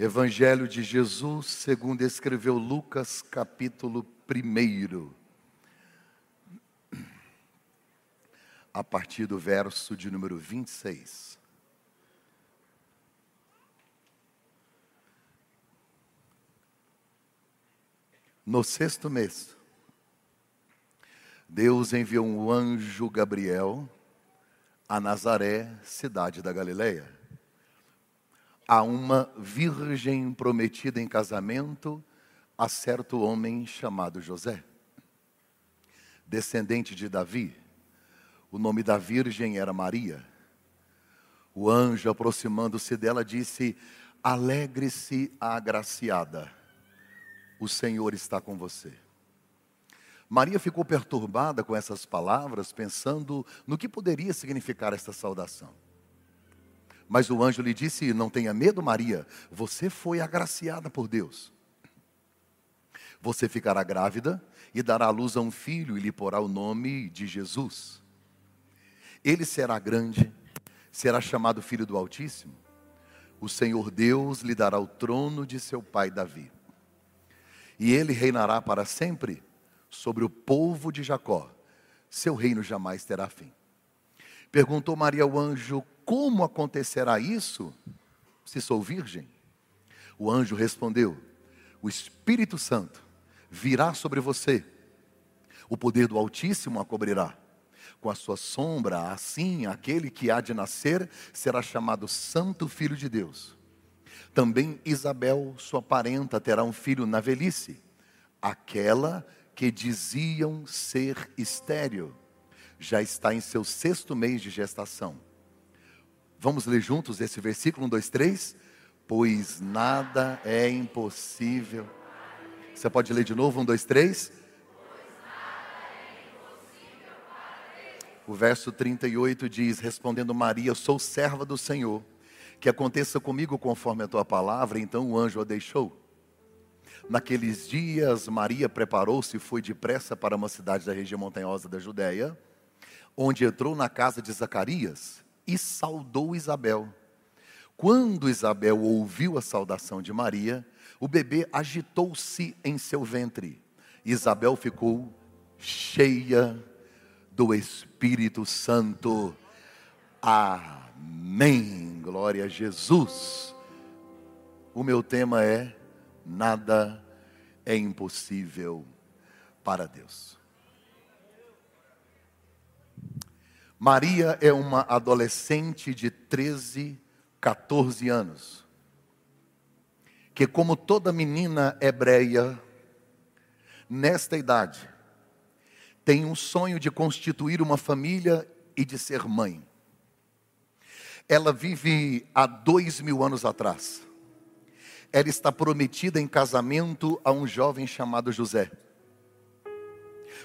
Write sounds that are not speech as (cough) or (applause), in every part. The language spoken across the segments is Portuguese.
Evangelho de Jesus, segundo escreveu Lucas, capítulo 1. A partir do verso de número 26. No sexto mês, Deus enviou um anjo Gabriel a Nazaré, cidade da Galileia a uma virgem prometida em casamento a certo homem chamado José, descendente de Davi. O nome da virgem era Maria. O anjo, aproximando-se dela, disse: Alegre-se agraciada, o Senhor está com você. Maria ficou perturbada com essas palavras, pensando no que poderia significar esta saudação. Mas o anjo lhe disse: Não tenha medo, Maria, você foi agraciada por Deus. Você ficará grávida e dará à luz a um filho e lhe porá o nome de Jesus. Ele será grande, será chamado Filho do Altíssimo. O Senhor Deus lhe dará o trono de seu pai Davi. E ele reinará para sempre sobre o povo de Jacó. Seu reino jamais terá fim. Perguntou Maria ao anjo: como acontecerá isso se sou virgem? O anjo respondeu: O Espírito Santo virá sobre você, o poder do Altíssimo a cobrirá. Com a sua sombra, assim, aquele que há de nascer será chamado Santo Filho de Deus. Também Isabel, sua parenta, terá um filho na velhice, aquela que diziam ser estéril, já está em seu sexto mês de gestação Vamos ler juntos esse versículo 1, 2, 3? Pois nada é impossível. Você pode ler de novo, 1, 2, 3? O verso 38 diz: Respondendo Maria, sou serva do Senhor, que aconteça comigo conforme a tua palavra. Então o anjo a deixou. Naqueles dias, Maria preparou-se e foi depressa para uma cidade da região montanhosa da Judéia, onde entrou na casa de Zacarias e saudou Isabel. Quando Isabel ouviu a saudação de Maria, o bebê agitou-se em seu ventre. Isabel ficou cheia do Espírito Santo. Amém. Glória a Jesus. O meu tema é: nada é impossível para Deus. Maria é uma adolescente de 13, 14 anos, que, como toda menina hebreia, nesta idade, tem um sonho de constituir uma família e de ser mãe. Ela vive há dois mil anos atrás. Ela está prometida em casamento a um jovem chamado José.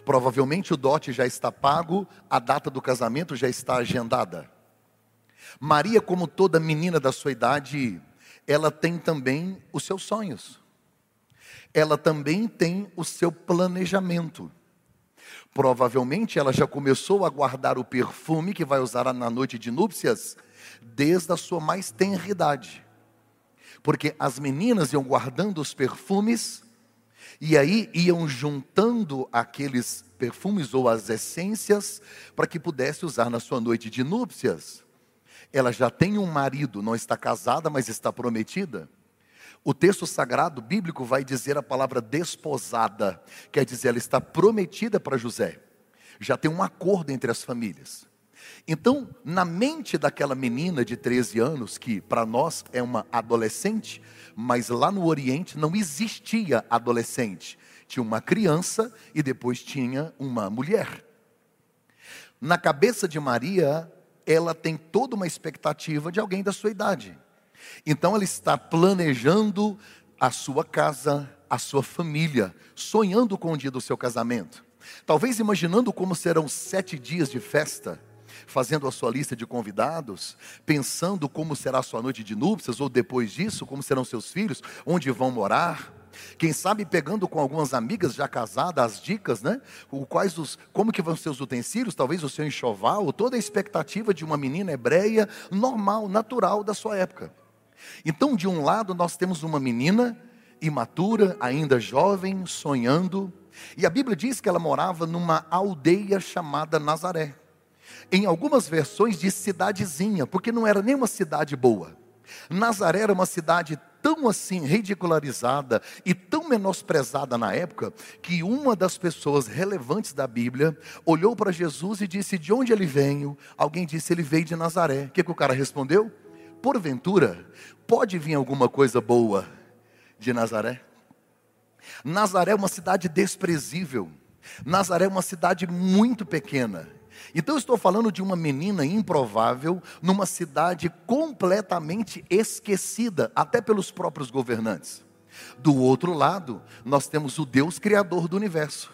Provavelmente o dote já está pago, a data do casamento já está agendada. Maria, como toda menina da sua idade, ela tem também os seus sonhos. Ela também tem o seu planejamento. Provavelmente ela já começou a guardar o perfume que vai usar na noite de núpcias desde a sua mais tenra idade. Porque as meninas iam guardando os perfumes e aí iam juntando aqueles perfumes ou as essências para que pudesse usar na sua noite de núpcias. Ela já tem um marido, não está casada, mas está prometida. O texto sagrado bíblico vai dizer a palavra desposada, quer dizer, ela está prometida para José. Já tem um acordo entre as famílias. Então, na mente daquela menina de 13 anos, que para nós é uma adolescente, mas lá no Oriente não existia adolescente. Tinha uma criança e depois tinha uma mulher. Na cabeça de Maria, ela tem toda uma expectativa de alguém da sua idade. Então ela está planejando a sua casa, a sua família, sonhando com o dia do seu casamento. Talvez imaginando como serão sete dias de festa fazendo a sua lista de convidados, pensando como será a sua noite de núpcias, ou depois disso, como serão seus filhos, onde vão morar. Quem sabe pegando com algumas amigas já casadas as dicas, né? O quais os, como que vão ser os utensílios, talvez o seu enxoval, toda a expectativa de uma menina hebreia normal, natural da sua época. Então, de um lado, nós temos uma menina imatura, ainda jovem, sonhando, e a Bíblia diz que ela morava numa aldeia chamada Nazaré. Em algumas versões diz cidadezinha, porque não era nem uma cidade boa. Nazaré era uma cidade tão assim ridicularizada e tão menosprezada na época, que uma das pessoas relevantes da Bíblia olhou para Jesus e disse: De onde ele veio? Alguém disse: Ele veio de Nazaré. O que, que o cara respondeu? Porventura, pode vir alguma coisa boa de Nazaré? Nazaré é uma cidade desprezível. Nazaré é uma cidade muito pequena. Então, estou falando de uma menina improvável numa cidade completamente esquecida, até pelos próprios governantes. Do outro lado, nós temos o Deus Criador do universo.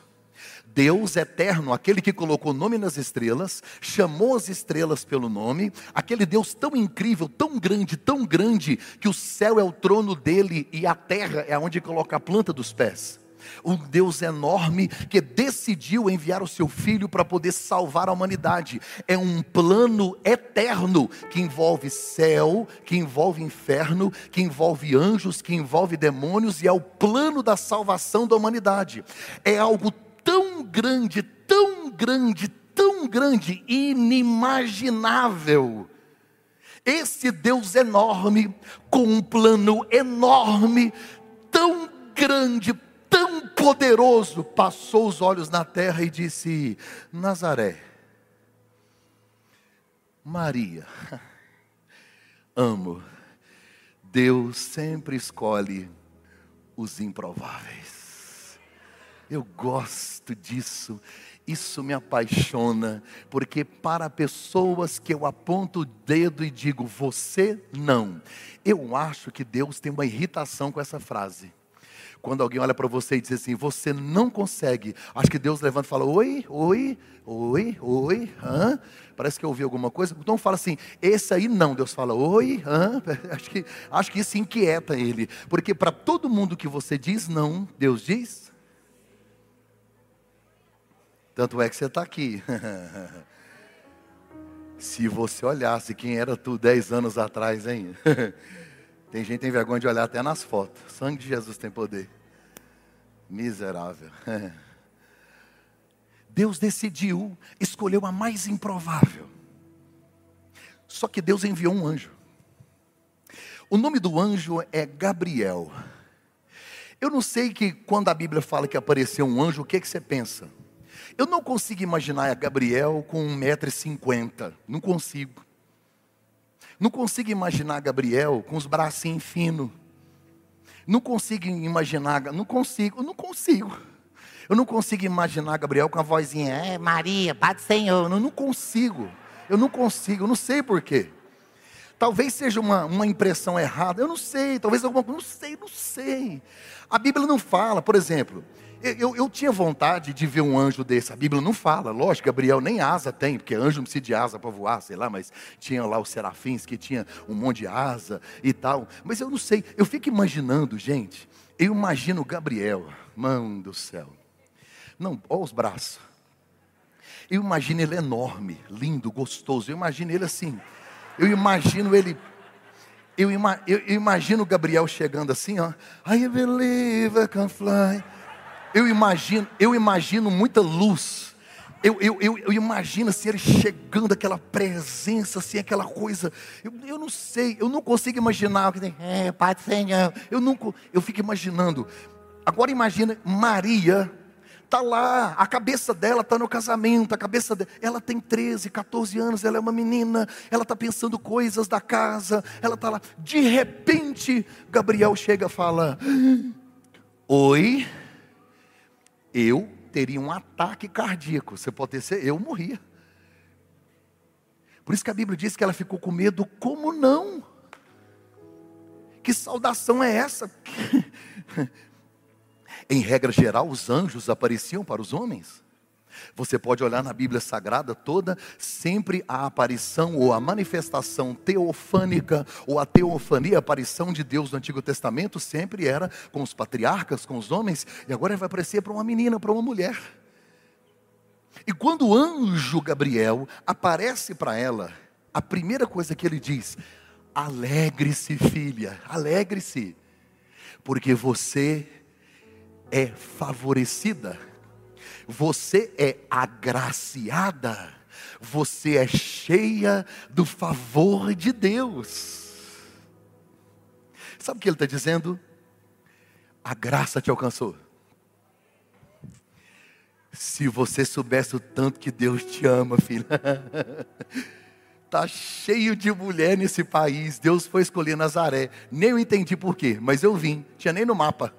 Deus eterno, aquele que colocou nome nas estrelas, chamou as estrelas pelo nome, aquele Deus tão incrível, tão grande, tão grande, que o céu é o trono dele e a terra é onde coloca a planta dos pés um Deus enorme que decidiu enviar o seu filho para poder salvar a humanidade. É um plano eterno que envolve céu, que envolve inferno, que envolve anjos, que envolve demônios e é o plano da salvação da humanidade. É algo tão grande, tão grande, tão grande, inimaginável. Esse Deus enorme, com um plano enorme, tão grande, tão poderoso, passou os olhos na terra e disse: Nazaré, Maria, (laughs) amo, Deus sempre escolhe os improváveis. Eu gosto disso. Isso me apaixona, porque para pessoas que eu aponto o dedo e digo, você não, eu acho que Deus tem uma irritação com essa frase. Quando alguém olha para você e diz assim, você não consegue. Acho que Deus levanta e fala, oi, oi, oi, oi, hã? Parece que eu ouvi alguma coisa. Então fala assim, esse aí não. Deus fala, oi, hã? (laughs) Acho que, acho que isso inquieta ele. Porque para todo mundo que você diz não, Deus diz. Tanto é que você está aqui. (laughs) Se você olhasse quem era tu dez anos atrás, hein? (laughs) Tem gente que tem vergonha de olhar até nas fotos. Sangue de Jesus tem poder. Miserável. (laughs) Deus decidiu, escolheu a mais improvável. Só que Deus enviou um anjo. O nome do anjo é Gabriel. Eu não sei que quando a Bíblia fala que apareceu um anjo, o que, que você pensa? Eu não consigo imaginar Gabriel com 1,50m. Não consigo. Não consigo imaginar Gabriel com os bracinhos finos. Não consigo imaginar, não consigo, não consigo. Eu não consigo imaginar Gabriel com a vozinha, é Maria, do Senhor. Eu não, não consigo. Eu não consigo, eu não sei porquê. Talvez seja uma, uma impressão errada, eu não sei, talvez alguma coisa, não sei, não sei. A Bíblia não fala, por exemplo, eu, eu, tinha vontade de ver um anjo desse. A Bíblia não fala, lógico, Gabriel nem asa tem, porque anjo não precisa de asa para voar, sei lá, mas tinha lá os serafins que tinha um monte de asa e tal. Mas eu não sei, eu fico imaginando, gente, eu imagino Gabriel, mão do céu. Não, olha os braços. Eu imagino ele enorme, lindo, gostoso. Eu imagino ele assim. Eu imagino ele eu, eu, eu, imagino Gabriel chegando assim, ó. I believe I can fly. Eu imagino, eu imagino muita luz. Eu, eu, eu, eu, imagino assim, ele chegando, aquela presença, assim, aquela coisa. Eu, eu não sei, eu não consigo imaginar. É, Pai do Senhor. Eu, nunca, eu fico imaginando. Agora imagina Maria, está lá, a cabeça dela está no casamento, a cabeça dela, ela tem 13, 14 anos, ela é uma menina, ela está pensando coisas da casa, ela está lá. De repente, Gabriel chega e fala: Oi eu teria um ataque cardíaco. Você pode ter certeza, eu morria. Por isso que a Bíblia diz que ela ficou com medo, como não? Que saudação é essa? (laughs) em regra geral, os anjos apareciam para os homens. Você pode olhar na Bíblia Sagrada toda, sempre a aparição ou a manifestação teofânica ou a teofania, a aparição de Deus no Antigo Testamento sempre era com os patriarcas, com os homens, e agora vai aparecer para uma menina, para uma mulher. E quando o anjo Gabriel aparece para ela, a primeira coisa que ele diz: Alegre-se, filha, alegre-se, porque você é favorecida, você é agraciada, você é cheia do favor de Deus. Sabe o que ele está dizendo? A graça te alcançou. Se você soubesse o tanto que Deus te ama, filha. (laughs) Tá cheio de mulher nesse país. Deus foi escolher Nazaré. Nem eu entendi por quê, mas eu vim. Tinha nem no mapa.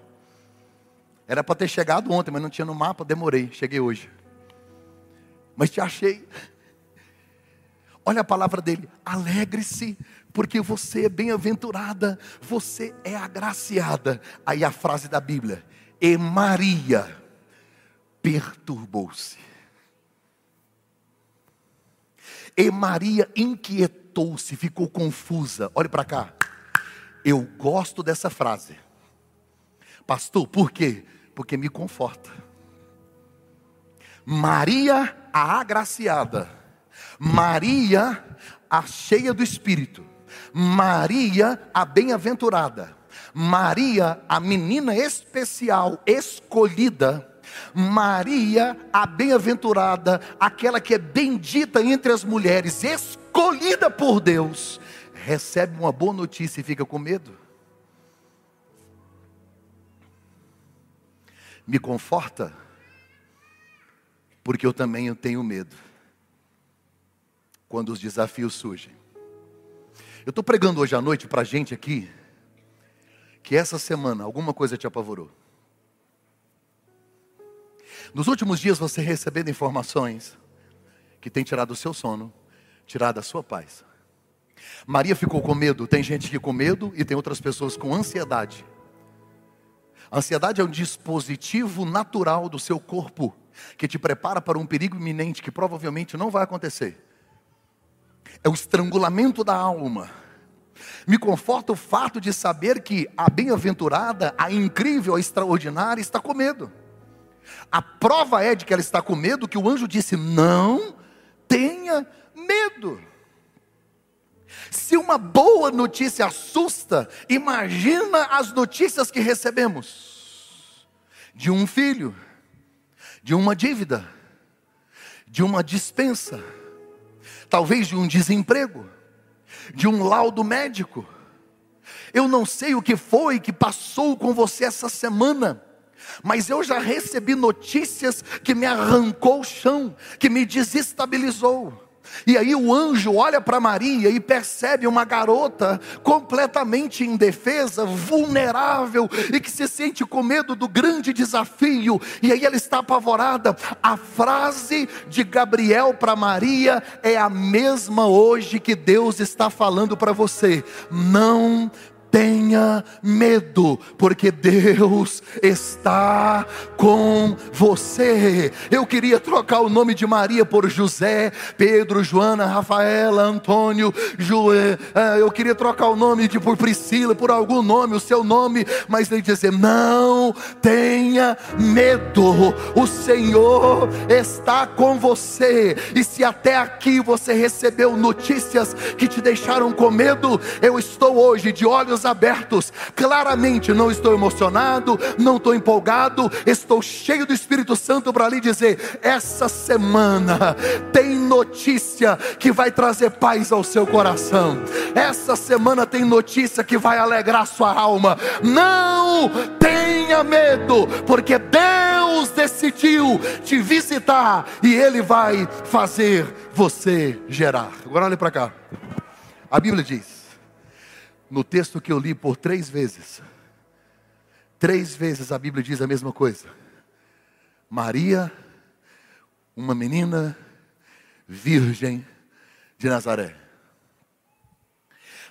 Era para ter chegado ontem, mas não tinha no mapa. Demorei. Cheguei hoje. Mas te achei. Olha a palavra dele. Alegre-se, porque você é bem-aventurada. Você é agraciada. Aí a frase da Bíblia. E Maria perturbou-se. E Maria inquietou-se, ficou confusa. Olhe para cá. Eu gosto dessa frase. Pastor, por quê? Porque me conforta. Maria, a agraciada. Maria, a cheia do Espírito. Maria, a bem-aventurada. Maria, a menina especial, escolhida Maria, a bem-aventurada, aquela que é bendita entre as mulheres, escolhida por Deus, recebe uma boa notícia e fica com medo. Me conforta, porque eu também tenho medo quando os desafios surgem. Eu estou pregando hoje à noite para a gente aqui que essa semana alguma coisa te apavorou. Nos últimos dias você recebendo informações que tem tirado o seu sono, tirado a sua paz. Maria ficou com medo, tem gente que com medo e tem outras pessoas com ansiedade. A ansiedade é um dispositivo natural do seu corpo que te prepara para um perigo iminente que provavelmente não vai acontecer. É o estrangulamento da alma. Me conforta o fato de saber que a bem-aventurada, a incrível, a extraordinária está com medo. A prova é de que ela está com medo, que o anjo disse: Não tenha medo. Se uma boa notícia assusta, imagina as notícias que recebemos de um filho, de uma dívida, de uma dispensa, talvez de um desemprego, de um laudo médico. Eu não sei o que foi que passou com você essa semana mas eu já recebi notícias que me arrancou o chão, que me desestabilizou. E aí o anjo olha para Maria e percebe uma garota completamente indefesa, vulnerável e que se sente com medo do grande desafio. E aí ela está apavorada. A frase de Gabriel para Maria é a mesma hoje que Deus está falando para você. Não tenha medo, porque Deus está com você. Eu queria trocar o nome de Maria por José, Pedro, Joana, Rafaela, Antônio, Joé. Eu queria trocar o nome de por Priscila, por algum nome, o seu nome, mas ele dizer: não tenha medo, o Senhor está com você. E se até aqui você recebeu notícias que te deixaram com medo, eu estou hoje de olhos abertos. Claramente não estou emocionado, não estou empolgado, estou cheio do Espírito Santo para lhe dizer: essa semana tem notícia que vai trazer paz ao seu coração. Essa semana tem notícia que vai alegrar sua alma. Não tenha medo, porque Deus decidiu te visitar e Ele vai fazer você gerar. Agora olhe para cá. A Bíblia diz no texto que eu li por três vezes, três vezes a Bíblia diz a mesma coisa. Maria, uma menina virgem de Nazaré.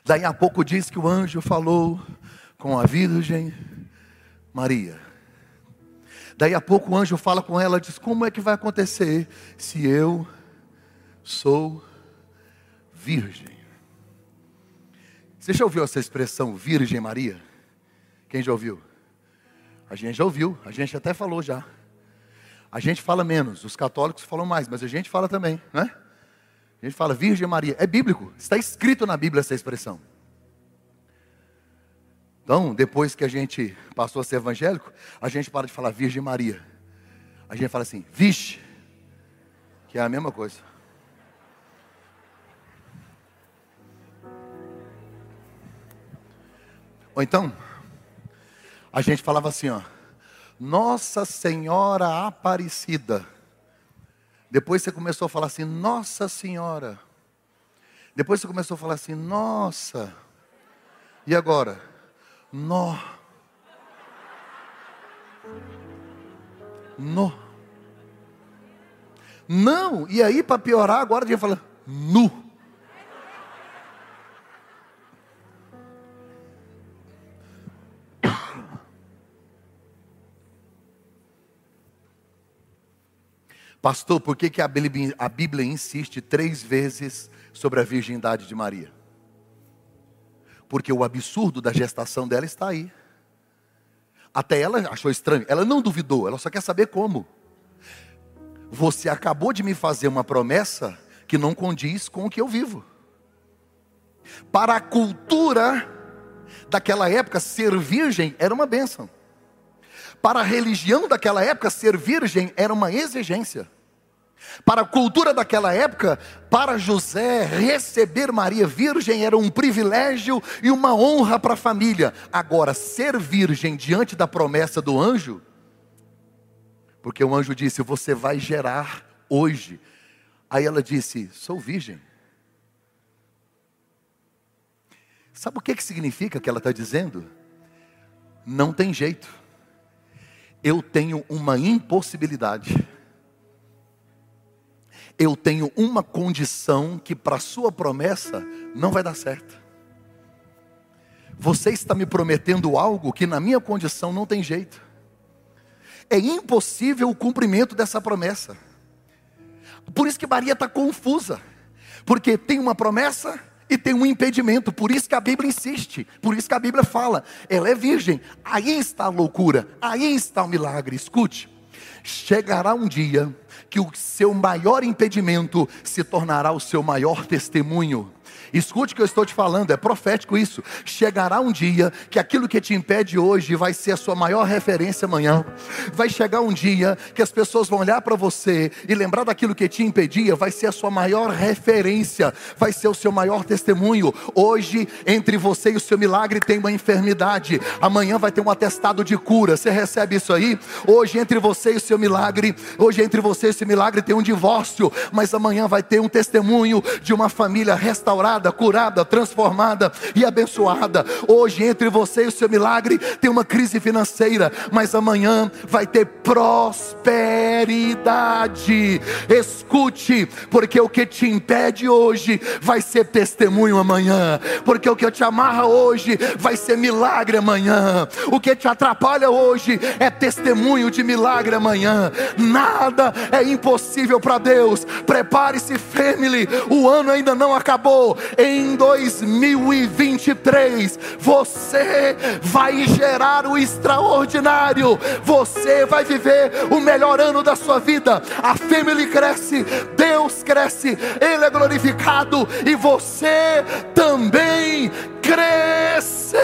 Daí a pouco diz que o anjo falou com a virgem Maria. Daí a pouco o anjo fala com ela, diz: Como é que vai acontecer se eu sou virgem? Você já ouviu essa expressão Virgem Maria? Quem já ouviu? A gente já ouviu, a gente até falou já. A gente fala menos, os católicos falam mais, mas a gente fala também, né? A gente fala Virgem Maria, é bíblico, está escrito na Bíblia essa expressão. Então, depois que a gente passou a ser evangélico, a gente para de falar Virgem Maria. A gente fala assim, vixe, que é a mesma coisa. Ou então, a gente falava assim, ó, Nossa Senhora Aparecida. Depois você começou a falar assim, Nossa Senhora. Depois você começou a falar assim, Nossa. E agora? Nó. No. Não, e aí para piorar, agora a gente fala nu. Pastor, por que, que a, Bíblia, a Bíblia insiste três vezes sobre a virgindade de Maria? Porque o absurdo da gestação dela está aí. Até ela achou estranho, ela não duvidou, ela só quer saber como. Você acabou de me fazer uma promessa que não condiz com o que eu vivo. Para a cultura daquela época, ser virgem era uma bênção. Para a religião daquela época, ser virgem era uma exigência. Para a cultura daquela época, para José, receber Maria virgem era um privilégio e uma honra para a família. Agora, ser virgem diante da promessa do anjo, porque o anjo disse: Você vai gerar hoje. Aí ela disse: Sou virgem. Sabe o que, que significa que ela está dizendo? Não tem jeito. Eu tenho uma impossibilidade eu tenho uma condição que para a sua promessa não vai dar certo. Você está me prometendo algo que na minha condição não tem jeito. É impossível o cumprimento dessa promessa. Por isso que Maria está confusa. Porque tem uma promessa e tem um impedimento. Por isso que a Bíblia insiste. Por isso que a Bíblia fala. Ela é virgem. Aí está a loucura. Aí está o milagre. Escute. Chegará um dia que o seu maior impedimento se tornará o seu maior testemunho. Escute o que eu estou te falando, é profético isso. Chegará um dia que aquilo que te impede hoje vai ser a sua maior referência amanhã. Vai chegar um dia que as pessoas vão olhar para você e lembrar daquilo que te impedia, vai ser a sua maior referência, vai ser o seu maior testemunho. Hoje, entre você e o seu milagre, tem uma enfermidade. Amanhã vai ter um atestado de cura. Você recebe isso aí? Hoje, entre você e o seu milagre, hoje, entre você e esse milagre, tem um divórcio, mas amanhã vai ter um testemunho de uma família restaurada curada, transformada e abençoada. Hoje, entre você e o seu milagre, tem uma crise financeira, mas amanhã vai ter prosperidade. Escute, porque o que te impede hoje vai ser testemunho amanhã, porque o que te amarra hoje vai ser milagre amanhã, o que te atrapalha hoje é testemunho de milagre amanhã. Nada é impossível para Deus. Prepare-se, family, o ano ainda não acabou em 2023 você vai gerar o extraordinário, você vai viver o melhor ano da sua vida. A família cresce, Deus cresce, Ele é glorificado e você também crescerá.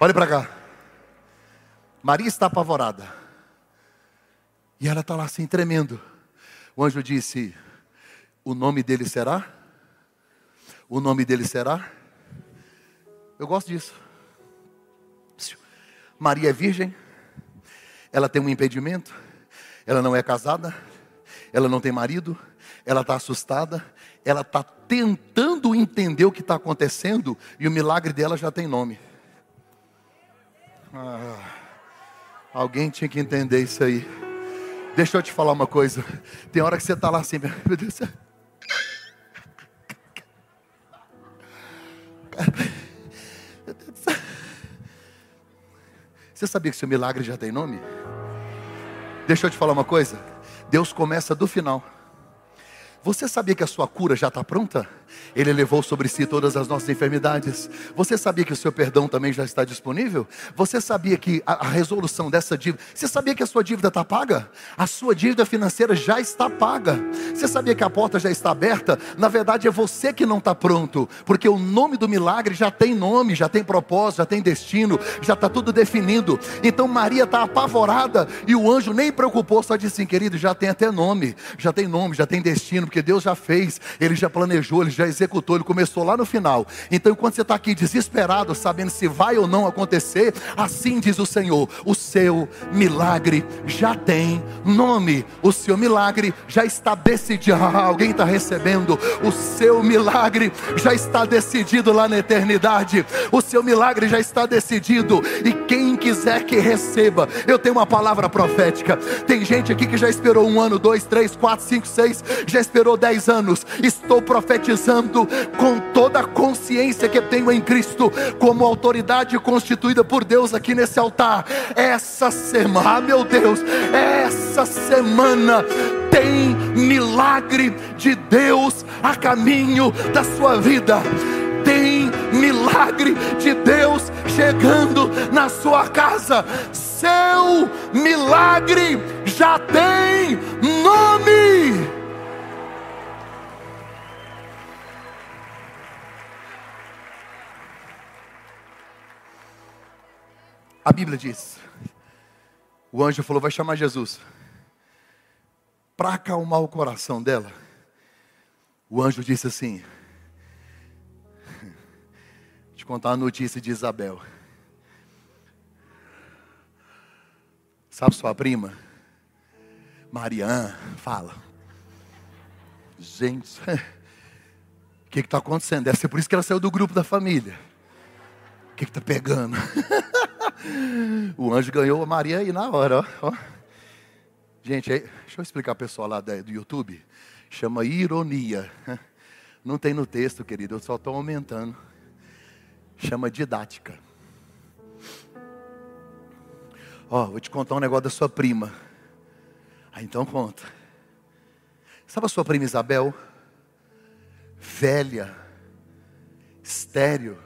Olhe para cá. Maria está apavorada. E ela está lá assim, tremendo. O anjo disse: O nome dele será? O nome dele será? Eu gosto disso. Maria é virgem, ela tem um impedimento, ela não é casada, ela não tem marido, ela está assustada, ela está tentando entender o que está acontecendo e o milagre dela já tem nome. Ah, alguém tinha que entender isso aí. Deixa eu te falar uma coisa. Tem hora que você está lá assim, meu Deus. Você sabia que seu milagre já tem nome? Deixa eu te falar uma coisa. Deus começa do final. Você sabia que a sua cura já está pronta? Ele levou sobre si todas as nossas enfermidades. Você sabia que o seu perdão também já está disponível? Você sabia que a, a resolução dessa dívida. Você sabia que a sua dívida está paga? A sua dívida financeira já está paga. Você sabia que a porta já está aberta? Na verdade, é você que não está pronto, porque o nome do milagre já tem nome, já tem propósito, já tem destino, já está tudo definido. Então Maria está apavorada e o anjo nem preocupou, só disse assim, querido, já tem até nome, já tem nome, já tem destino, porque Deus já fez, Ele já planejou, Ele já executou, Ele começou lá no final. Então, enquanto você está aqui desesperado, sabendo se vai ou não acontecer, assim diz o Senhor: o seu milagre já tem nome, o seu milagre já está decidido. Ah, (laughs) alguém está recebendo, o seu milagre já está decidido lá na eternidade, o seu milagre já está decidido, e quem quiser que receba, eu tenho uma palavra profética. Tem gente aqui que já esperou um ano, dois, três, quatro, cinco, seis, já esperou dez anos. Estou profetizando com toda a consciência que tenho em Cristo, como autoridade constituída por Deus aqui nesse altar. Essa semana, ah, meu Deus, essa semana tem milagre de Deus a caminho da sua vida tem milagre de Deus chegando na sua casa. Seu milagre já tem nome. A Bíblia diz: o anjo falou, vai chamar Jesus. Para acalmar o coração dela, o anjo disse assim: Te contar uma notícia de Isabel. Sabe sua prima? Mariana, fala. Gente, (laughs) o que está acontecendo? Deve ser por isso que ela saiu do grupo da família. O que está pegando? (laughs) (laughs) o anjo ganhou a Maria aí na hora, ó. Gente, deixa eu explicar para o pessoal lá do YouTube. Chama ironia. (laughs) Não tem no texto, querido, eu só estou aumentando. Chama didática. Ó, vou te contar um negócio da sua prima. Ah, então conta. Sabe a sua prima Isabel? Velha, estéreo,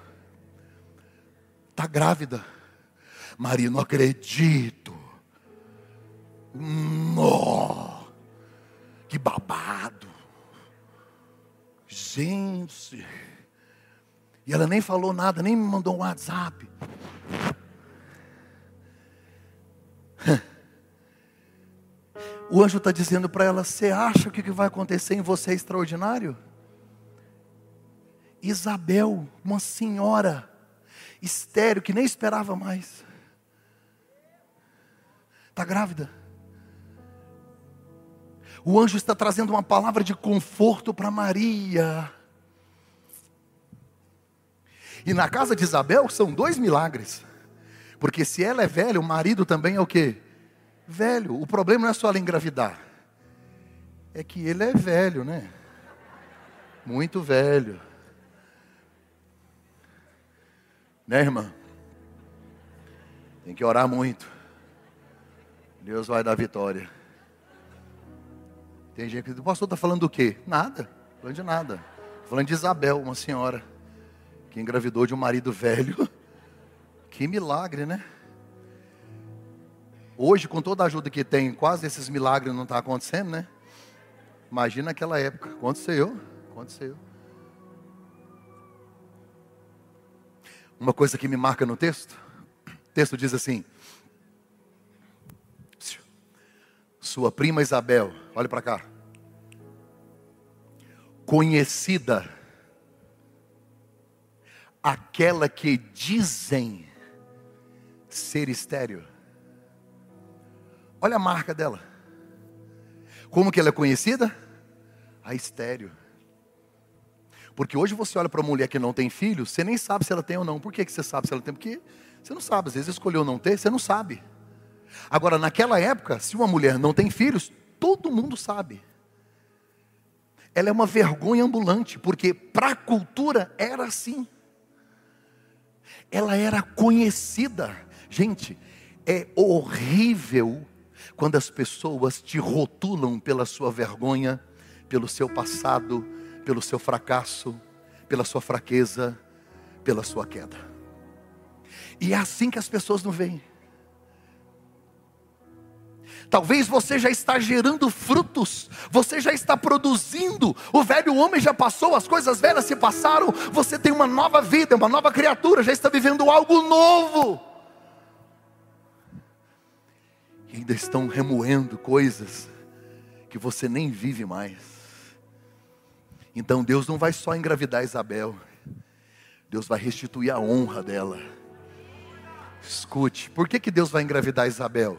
está grávida. Maria, não acredito. Oh, que babado. Gente. E ela nem falou nada, nem me mandou um WhatsApp. O anjo está dizendo para ela: Você acha que o que vai acontecer em você é extraordinário? Isabel, uma senhora estéreo que nem esperava mais. Está grávida. O anjo está trazendo uma palavra de conforto para Maria. E na casa de Isabel são dois milagres. Porque se ela é velha, o marido também é o quê? Velho. O problema não é só ela engravidar. É que ele é velho, né? Muito velho. Né, irmã? Tem que orar muito. Deus vai dar vitória. Tem gente que diz, o pastor está falando do quê? Nada, falando de nada. Falando de Isabel, uma senhora que engravidou de um marido velho. (laughs) Que milagre, né? Hoje, com toda a ajuda que tem, quase esses milagres não estão tá acontecendo, né? Imagina naquela época. Aconteceu, aconteceu. Uma coisa que me marca no texto, o texto diz assim: Sua prima Isabel, olhe para cá, conhecida, aquela que dizem ser estéreo. Olha a marca dela. Como que ela é conhecida? A estéreo. Porque hoje você olha para uma mulher que não tem filho, você nem sabe se ela tem ou não. Por que, que você sabe se ela tem? Porque você não sabe. Às vezes escolheu não ter, você não sabe. Agora, naquela época, se uma mulher não tem filhos, todo mundo sabe. Ela é uma vergonha ambulante, porque para a cultura era assim. Ela era conhecida. Gente, é horrível quando as pessoas te rotulam pela sua vergonha, pelo seu passado, pelo seu fracasso, pela sua fraqueza, pela sua queda. E é assim que as pessoas não veem. Talvez você já está gerando frutos, você já está produzindo. O velho homem já passou, as coisas velhas se passaram. Você tem uma nova vida, uma nova criatura, já está vivendo algo novo. E ainda estão remoendo coisas que você nem vive mais. Então Deus não vai só engravidar Isabel, Deus vai restituir a honra dela. Escute, por que, que Deus vai engravidar Isabel?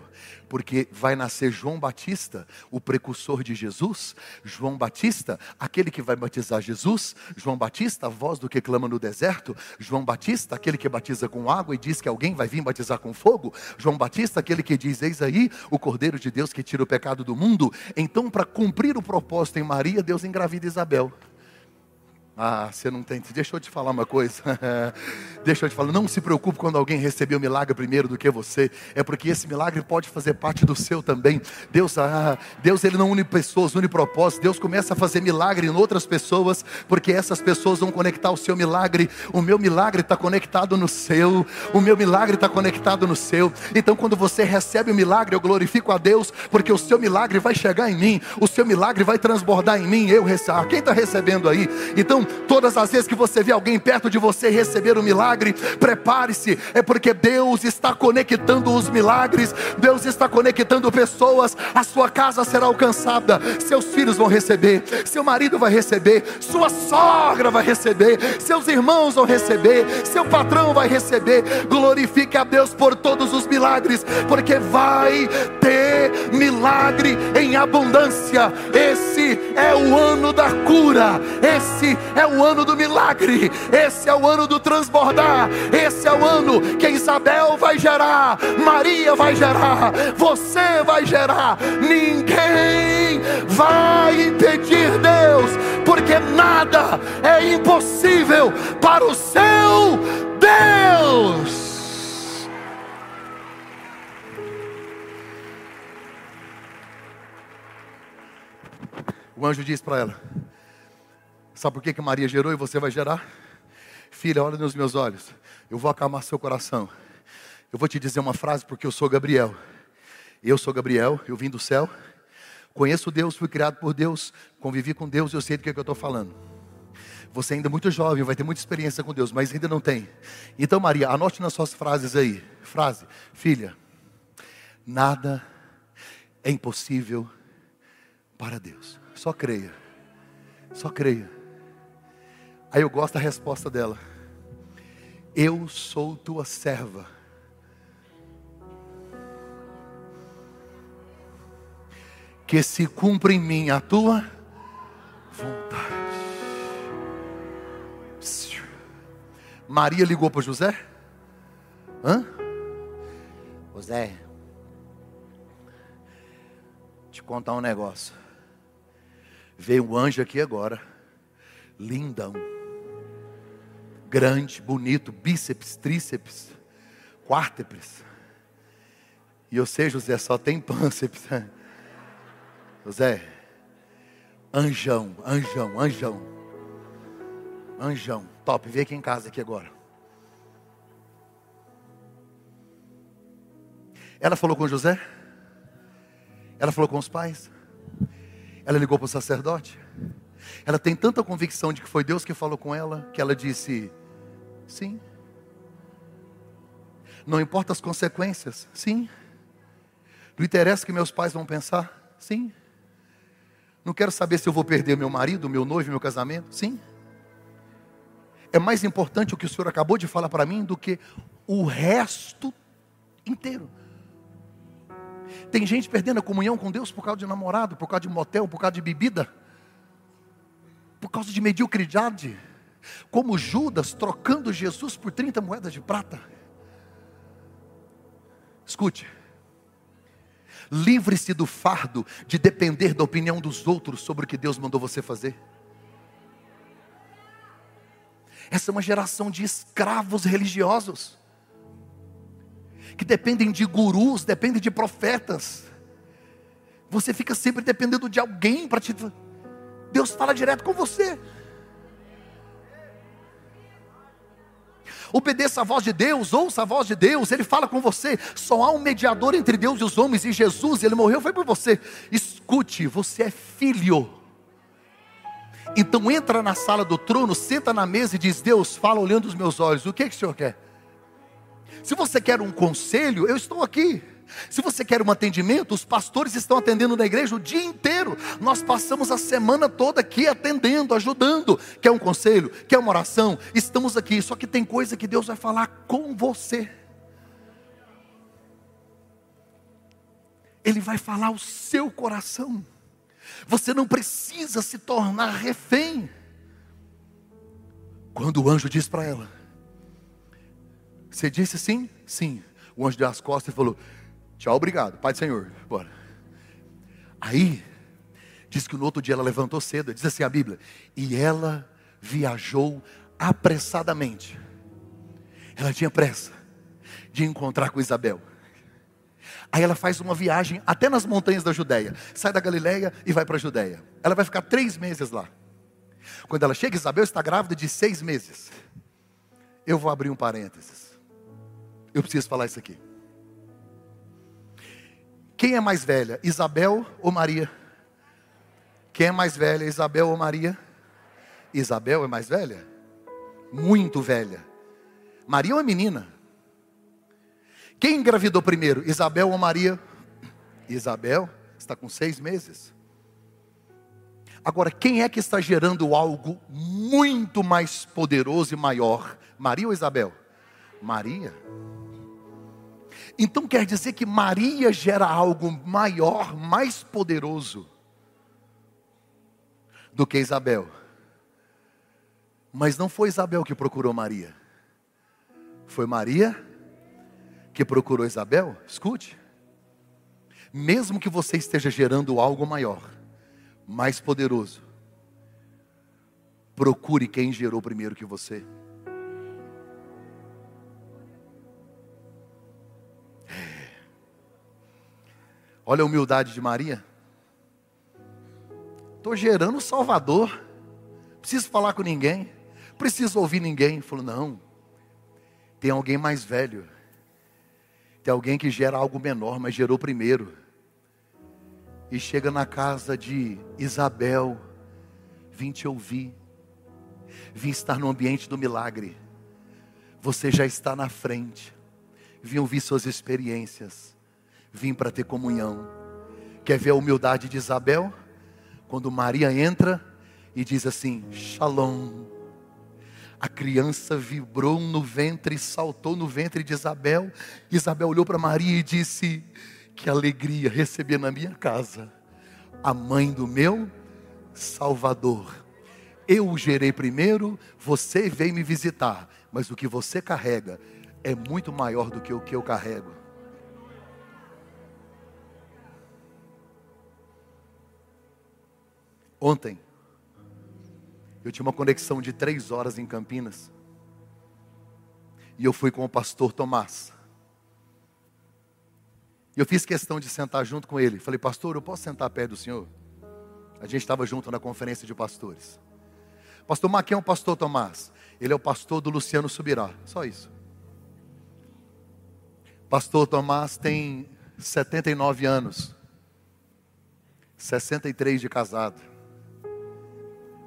Porque vai nascer João Batista, o precursor de Jesus, João Batista, aquele que vai batizar Jesus, João Batista, a voz do que clama no deserto, João Batista, aquele que batiza com água e diz que alguém vai vir batizar com fogo, João Batista, aquele que diz: Eis aí o Cordeiro de Deus que tira o pecado do mundo. Então, para cumprir o propósito em Maria, Deus engravida Isabel. Ah, você não tem. Deixa eu te falar uma coisa. (laughs) Deixa eu te falar. Não se preocupe quando alguém receber o milagre primeiro do que você. É porque esse milagre pode fazer parte do seu também. Deus, ah, Deus ele não une pessoas, une propósitos. Deus começa a fazer milagre em outras pessoas, porque essas pessoas vão conectar o seu milagre. O meu milagre está conectado no seu. O meu milagre está conectado no seu. Então, quando você recebe o milagre, eu glorifico a Deus, porque o seu milagre vai chegar em mim. O seu milagre vai transbordar em mim. Eu recebo. Ah, quem está recebendo aí? Então todas as vezes que você vê alguém perto de você receber um milagre, prepare-se, é porque Deus está conectando os milagres, Deus está conectando pessoas, a sua casa será alcançada, seus filhos vão receber, seu marido vai receber, sua sogra vai receber, seus irmãos vão receber, seu patrão vai receber. Glorifique a Deus por todos os milagres, porque vai ter milagre em abundância. Esse é o ano da cura, esse é o ano do milagre, esse é o ano do transbordar, esse é o ano que Isabel vai gerar, Maria vai gerar, você vai gerar, ninguém vai impedir Deus, porque nada é impossível para o seu Deus. O anjo diz para ela: Sabe por que, que Maria gerou e você vai gerar? Filha, olha nos meus olhos. Eu vou acalmar seu coração. Eu vou te dizer uma frase porque eu sou Gabriel. Eu sou Gabriel, eu vim do céu. Conheço Deus, fui criado por Deus, convivi com Deus, eu sei do que, é que eu estou falando. Você ainda é muito jovem, vai ter muita experiência com Deus, mas ainda não tem. Então, Maria, anote nas suas frases aí. Frase: Filha, nada é impossível para Deus. Só creia. Só creia. Aí eu gosto da resposta dela. Eu sou tua serva. Que se cumpra em mim a tua vontade. Maria ligou para José? Hã? José, te contar um negócio. Veio um anjo aqui agora, lindão grande, bonito, bíceps, tríceps, quárteps. E eu sei, José, só tem pânceps. (laughs) José, anjão, anjão, anjão. Anjão, top, vem aqui em casa aqui agora. Ela falou com José? Ela falou com os pais? Ela ligou para o sacerdote? Ela tem tanta convicção de que foi Deus que falou com ela, que ela disse: Sim. Não importa as consequências? Sim. Não interessa o que meus pais vão pensar? Sim. Não quero saber se eu vou perder meu marido, meu noivo, meu casamento? Sim. É mais importante o que o Senhor acabou de falar para mim do que o resto inteiro. Tem gente perdendo a comunhão com Deus por causa de namorado, por causa de motel, por causa de bebida, por causa de mediocridade como Judas trocando Jesus por 30 moedas de prata. Escute, livre-se do fardo de depender da opinião dos outros sobre o que Deus mandou você fazer. Essa é uma geração de escravos religiosos, que dependem de gurus, dependem de profetas. Você fica sempre dependendo de alguém para te. Deus fala direto com você. Obedeça a voz de Deus, ouça a voz de Deus, Ele fala com você. Só há um mediador entre Deus e os homens, e Jesus, Ele morreu, foi por você. Escute, você é filho. Então entra na sala do trono, senta na mesa e diz: Deus, fala olhando os meus olhos, o que, é que o Senhor quer? Se você quer um conselho, eu estou aqui. Se você quer um atendimento, os pastores estão atendendo na igreja o dia inteiro. Nós passamos a semana toda aqui atendendo, ajudando. Quer um conselho? Quer uma oração? Estamos aqui. Só que tem coisa que Deus vai falar com você. Ele vai falar o seu coração. Você não precisa se tornar refém. Quando o anjo diz para ela: Você disse sim? Sim. O anjo deu as costas e falou: Tchau, obrigado. Pai do Senhor. Bora. Aí, diz que no outro dia ela levantou cedo, diz assim a Bíblia, e ela viajou apressadamente. Ela tinha pressa de encontrar com Isabel. Aí ela faz uma viagem até nas montanhas da Judéia. Sai da Galileia e vai para a Judéia. Ela vai ficar três meses lá. Quando ela chega, Isabel está grávida de seis meses. Eu vou abrir um parênteses. Eu preciso falar isso aqui. Quem é mais velha, Isabel ou Maria? Quem é mais velha, Isabel ou Maria? Isabel é mais velha? Muito velha. Maria é menina. Quem engravidou primeiro, Isabel ou Maria? Isabel está com seis meses. Agora, quem é que está gerando algo muito mais poderoso e maior? Maria ou Isabel? Maria. Então quer dizer que Maria gera algo maior, mais poderoso do que Isabel. Mas não foi Isabel que procurou Maria. Foi Maria que procurou Isabel? Escute. Mesmo que você esteja gerando algo maior, mais poderoso, procure quem gerou primeiro que você. Olha a humildade de Maria. Estou gerando Salvador. Preciso falar com ninguém. Preciso ouvir ninguém. Falou, não. Tem alguém mais velho. Tem alguém que gera algo menor, mas gerou primeiro. E chega na casa de Isabel. Vim te ouvir. Vim estar no ambiente do milagre. Você já está na frente. Vim ouvir suas experiências vim para ter comunhão. Quer ver a humildade de Isabel? Quando Maria entra e diz assim: Shalom. A criança vibrou no ventre, saltou no ventre de Isabel. Isabel olhou para Maria e disse: Que alegria receber na minha casa a mãe do meu Salvador. Eu o gerei primeiro, você veio me visitar, mas o que você carrega é muito maior do que o que eu carrego. Ontem, eu tinha uma conexão de três horas em Campinas. E eu fui com o pastor Tomás. E eu fiz questão de sentar junto com ele. Falei, pastor, eu posso sentar perto do senhor? A gente estava junto na conferência de pastores. Pastor Mar, quem é o pastor Tomás? Ele é o pastor do Luciano Subirá. Só isso. Pastor Tomás tem 79 anos. 63 de casado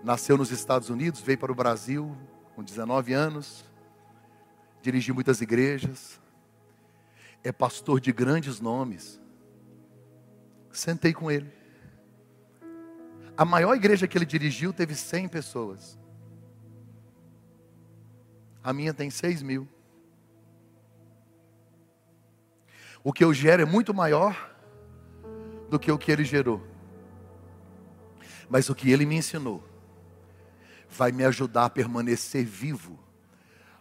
nasceu nos Estados Unidos, veio para o Brasil com 19 anos, dirigiu muitas igrejas, é pastor de grandes nomes. Sentei com ele. A maior igreja que ele dirigiu teve 100 pessoas. A minha tem 6 mil. O que eu gero é muito maior do que o que ele gerou. Mas o que ele me ensinou vai me ajudar a permanecer vivo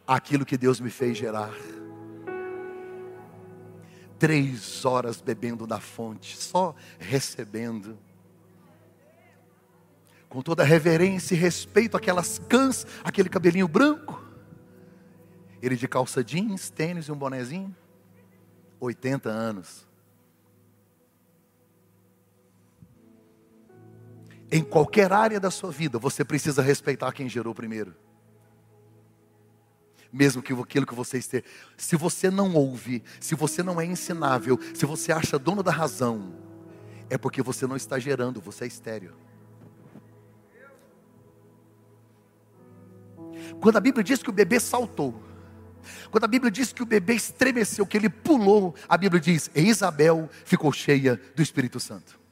aquilo que Deus me fez gerar. Três horas bebendo da fonte, só recebendo. Com toda reverência e respeito aquelas cãs, aquele cabelinho branco. Ele de calça jeans, tênis e um bonezinho. 80 anos. Em qualquer área da sua vida, você precisa respeitar quem gerou primeiro. Mesmo que aquilo que você esteja. Se você não ouve, se você não é ensinável, se você acha dono da razão, é porque você não está gerando, você é estéreo. Quando a Bíblia diz que o bebê saltou, quando a Bíblia diz que o bebê estremeceu, que ele pulou, a Bíblia diz: e Isabel ficou cheia do Espírito Santo.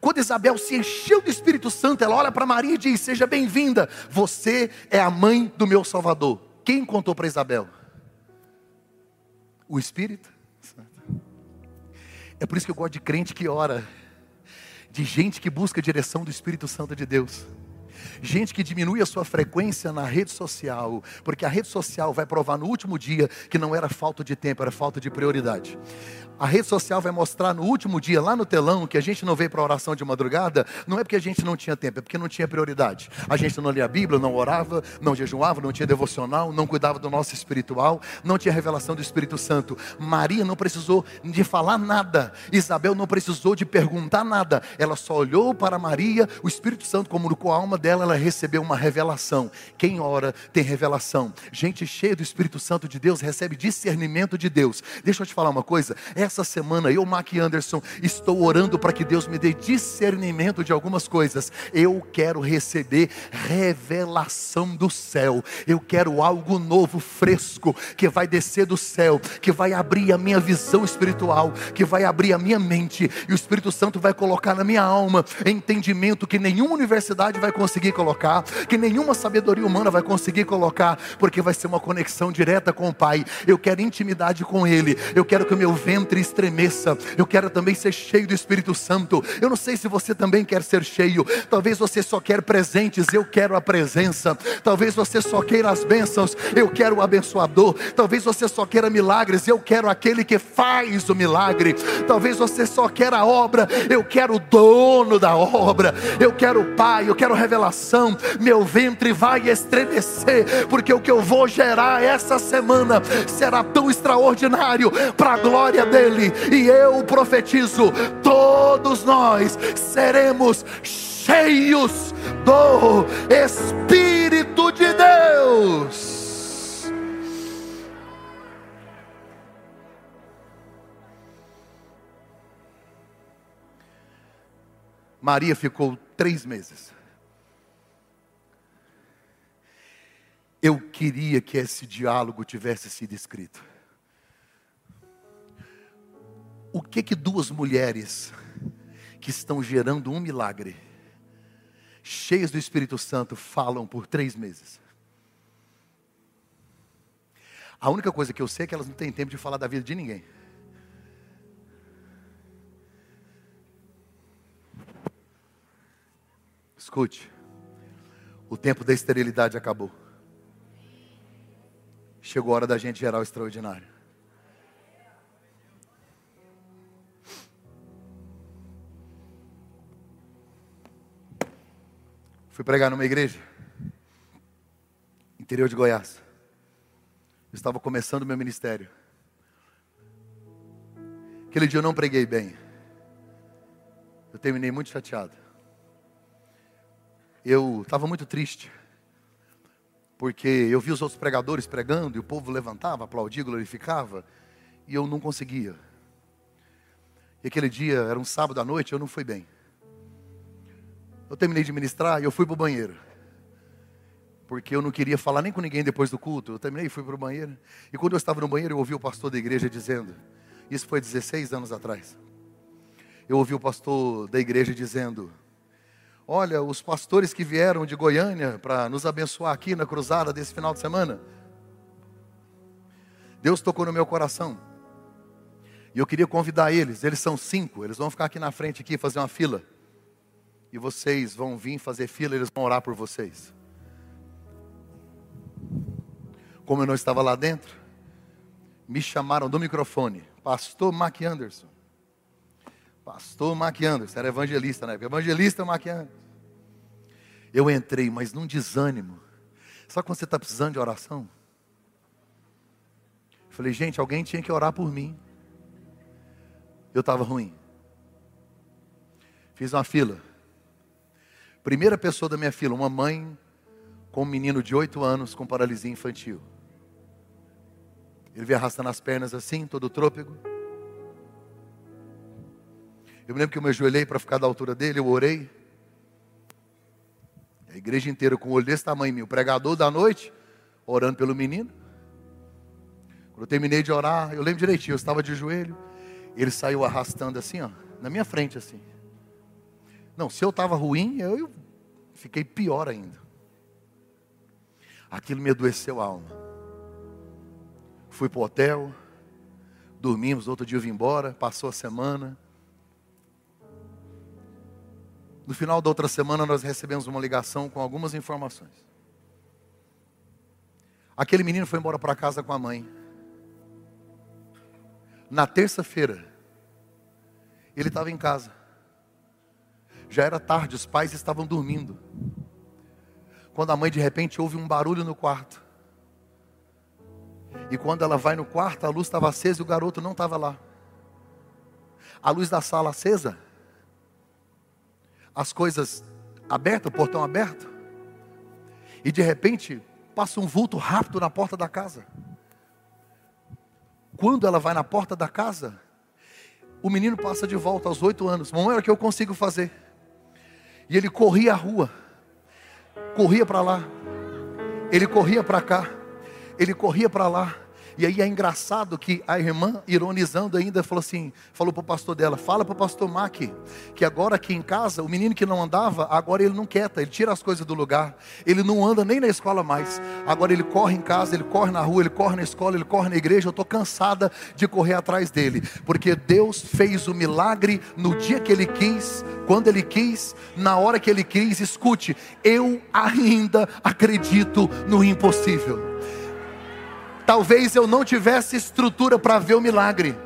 Quando Isabel se encheu do Espírito Santo, ela olha para Maria e diz: Seja bem-vinda, você é a mãe do meu Salvador. Quem contou para Isabel? O Espírito. É por isso que eu gosto de crente que ora, de gente que busca a direção do Espírito Santo de Deus. Gente que diminui a sua frequência na rede social, porque a rede social vai provar no último dia que não era falta de tempo, era falta de prioridade. A rede social vai mostrar no último dia, lá no telão, que a gente não veio para a oração de madrugada, não é porque a gente não tinha tempo, é porque não tinha prioridade. A gente não lia a Bíblia, não orava, não jejuava, não tinha devocional, não cuidava do nosso espiritual, não tinha revelação do Espírito Santo. Maria não precisou de falar nada, Isabel não precisou de perguntar nada, ela só olhou para Maria, o Espírito Santo comunicou a alma dela, ela recebeu uma revelação. Quem ora tem revelação. Gente cheia do Espírito Santo de Deus recebe discernimento de Deus. Deixa eu te falar uma coisa, essa semana eu, Mac Anderson, estou orando para que Deus me dê discernimento de algumas coisas. Eu quero receber revelação do céu. Eu quero algo novo, fresco, que vai descer do céu, que vai abrir a minha visão espiritual, que vai abrir a minha mente, e o Espírito Santo vai colocar na minha alma entendimento que nenhuma universidade vai conseguir colocar, que nenhuma sabedoria humana vai conseguir colocar, porque vai ser uma conexão direta com o Pai. Eu quero intimidade com Ele. Eu quero que o meu ventre estremeça. Eu quero também ser cheio do Espírito Santo. Eu não sei se você também quer ser cheio. Talvez você só quer presentes, eu quero a presença. Talvez você só queira as bênçãos, eu quero o abençoador. Talvez você só queira milagres, eu quero aquele que faz o milagre. Talvez você só queira a obra, eu quero o dono da obra. Eu quero o Pai, eu quero revelação. Meu ventre vai estremecer, porque o que eu vou gerar essa semana será tão extraordinário para a glória dele e eu profetizo: todos nós seremos cheios do Espírito de Deus. Maria ficou três meses. Eu queria que esse diálogo tivesse sido escrito. O que que duas mulheres que estão gerando um milagre, cheias do Espírito Santo, falam por três meses? A única coisa que eu sei é que elas não têm tempo de falar da vida de ninguém. Escute, o tempo da esterilidade acabou. Chegou a hora da gente gerar o extraordinário. Fui pregar numa igreja, interior de Goiás. Eu estava começando meu ministério. Aquele dia eu não preguei bem. Eu terminei muito chateado. Eu estava muito triste. Porque eu vi os outros pregadores pregando e o povo levantava, aplaudia, glorificava. E eu não conseguia. E aquele dia era um sábado à noite, eu não fui bem. Eu terminei de ministrar e eu fui para o banheiro. Porque eu não queria falar nem com ninguém depois do culto. Eu terminei e fui para o banheiro. E quando eu estava no banheiro, eu ouvi o pastor da igreja dizendo: Isso foi 16 anos atrás. Eu ouvi o pastor da igreja dizendo: Olha, os pastores que vieram de Goiânia para nos abençoar aqui na cruzada desse final de semana. Deus tocou no meu coração. E eu queria convidar eles. Eles são cinco. Eles vão ficar aqui na frente aqui fazer uma fila e vocês vão vir fazer fila, eles vão orar por vocês. Como eu não estava lá dentro, me chamaram do microfone, Pastor Mac Anderson. Pastor Mac Anderson, era evangelista na época, evangelista Mac Anderson. Eu entrei, mas num desânimo. Sabe quando você está precisando de oração? Falei, gente, alguém tinha que orar por mim. Eu estava ruim. Fiz uma fila. Primeira pessoa da minha fila, uma mãe com um menino de oito anos com paralisia infantil. Ele veio arrastando as pernas assim, todo trôpego. Eu me lembro que eu me ajoelhei para ficar da altura dele, eu orei. A igreja inteira com o olho desse tamanho, o pregador da noite, orando pelo menino. Quando eu terminei de orar, eu lembro direitinho, eu estava de joelho. Ele saiu arrastando assim, ó, na minha frente assim. Não, se eu estava ruim, eu fiquei pior ainda. Aquilo me adoeceu a alma. Fui para o hotel, dormimos, outro dia eu vim embora, passou a semana. No final da outra semana, nós recebemos uma ligação com algumas informações. Aquele menino foi embora para casa com a mãe. Na terça-feira, ele estava em casa. Já era tarde, os pais estavam dormindo. Quando a mãe de repente ouve um barulho no quarto. E quando ela vai no quarto, a luz estava acesa e o garoto não estava lá. A luz da sala acesa, as coisas abertas, o portão aberto, e de repente passa um vulto rápido na porta da casa. Quando ela vai na porta da casa, o menino passa de volta aos oito anos. Mamãe, é o que eu consigo fazer. E ele corria a rua, corria para lá, ele corria para cá, ele corria para lá. E aí é engraçado que a irmã, ironizando ainda, falou assim: falou para o pastor dela, fala para o pastor Mac, que agora aqui em casa, o menino que não andava, agora ele não quieta, ele tira as coisas do lugar, ele não anda nem na escola mais. Agora ele corre em casa, ele corre na rua, ele corre na escola, ele corre na igreja. Eu estou cansada de correr atrás dele, porque Deus fez o milagre no dia que ele quis, quando ele quis, na hora que ele quis. Escute, eu ainda acredito no impossível. Talvez eu não tivesse estrutura para ver o milagre.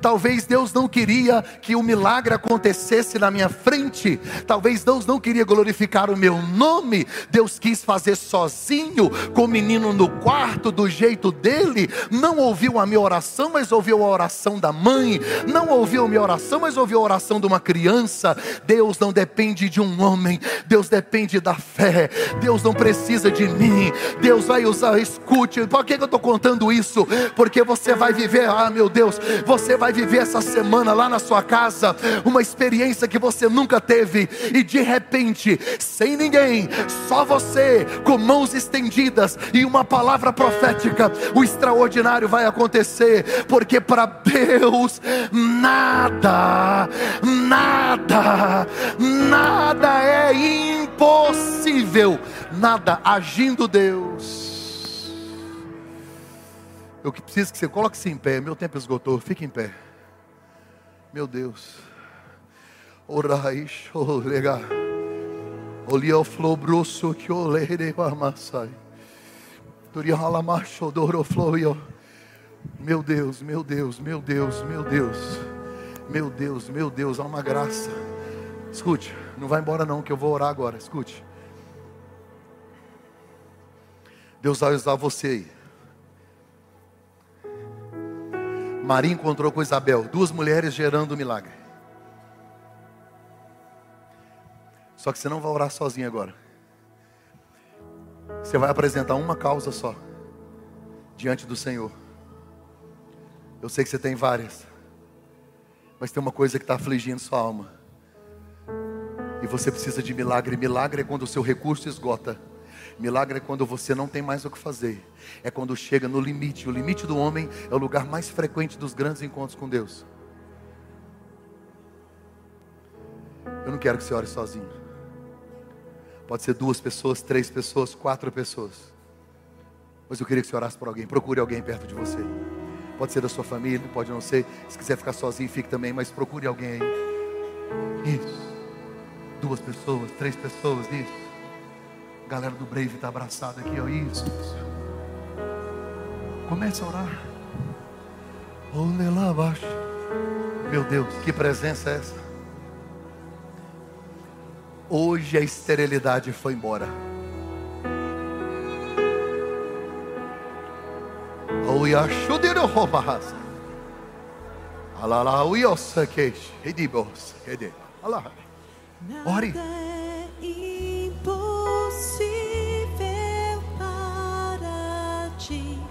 Talvez Deus não queria que o milagre acontecesse na minha frente. Talvez Deus não queria glorificar o meu nome. Deus quis fazer sozinho, com o menino no quarto, do jeito dele. Não ouviu a minha oração, mas ouviu a oração da mãe. Não ouviu a minha oração, mas ouviu a oração de uma criança. Deus não depende de um homem. Deus depende da fé. Deus não precisa de mim. Deus vai usar, escute. Por que eu estou contando isso? Porque você vai viver, ah meu Deus, você vai viver essa semana lá na sua casa, uma experiência que você nunca teve, e de repente, sem ninguém, só você, com mãos estendidas e uma palavra profética, o extraordinário vai acontecer, porque para Deus nada, nada, nada é impossível, nada agindo Deus eu preciso que você coloque-se em pé. Meu tempo esgotou. Fique em pé. Meu Deus. O. Meu Deus, meu Deus, meu Deus, meu Deus. Meu Deus, meu Deus, há uma graça. Escute, não vai embora não, que eu vou orar agora. Escute. Deus vai usar você aí. Maria encontrou com Isabel, duas mulheres gerando um milagre. Só que você não vai orar sozinho agora. Você vai apresentar uma causa só diante do Senhor. Eu sei que você tem várias, mas tem uma coisa que está afligindo sua alma. E você precisa de milagre. Milagre é quando o seu recurso esgota. Milagre é quando você não tem mais o que fazer. É quando chega no limite. O limite do homem é o lugar mais frequente dos grandes encontros com Deus. Eu não quero que você ore sozinho. Pode ser duas pessoas, três pessoas, quatro pessoas. Mas eu queria que você orasse por alguém. Procure alguém perto de você. Pode ser da sua família, pode não ser. Se quiser ficar sozinho, fique também. Mas procure alguém aí. Isso. Duas pessoas, três pessoas, isso. A galera do Brave está abraçada aqui, ó. Isso. Começa a orar. Olha lá abaixo. Meu Deus, que presença é essa? Hoje a esterilidade foi embora. Ore.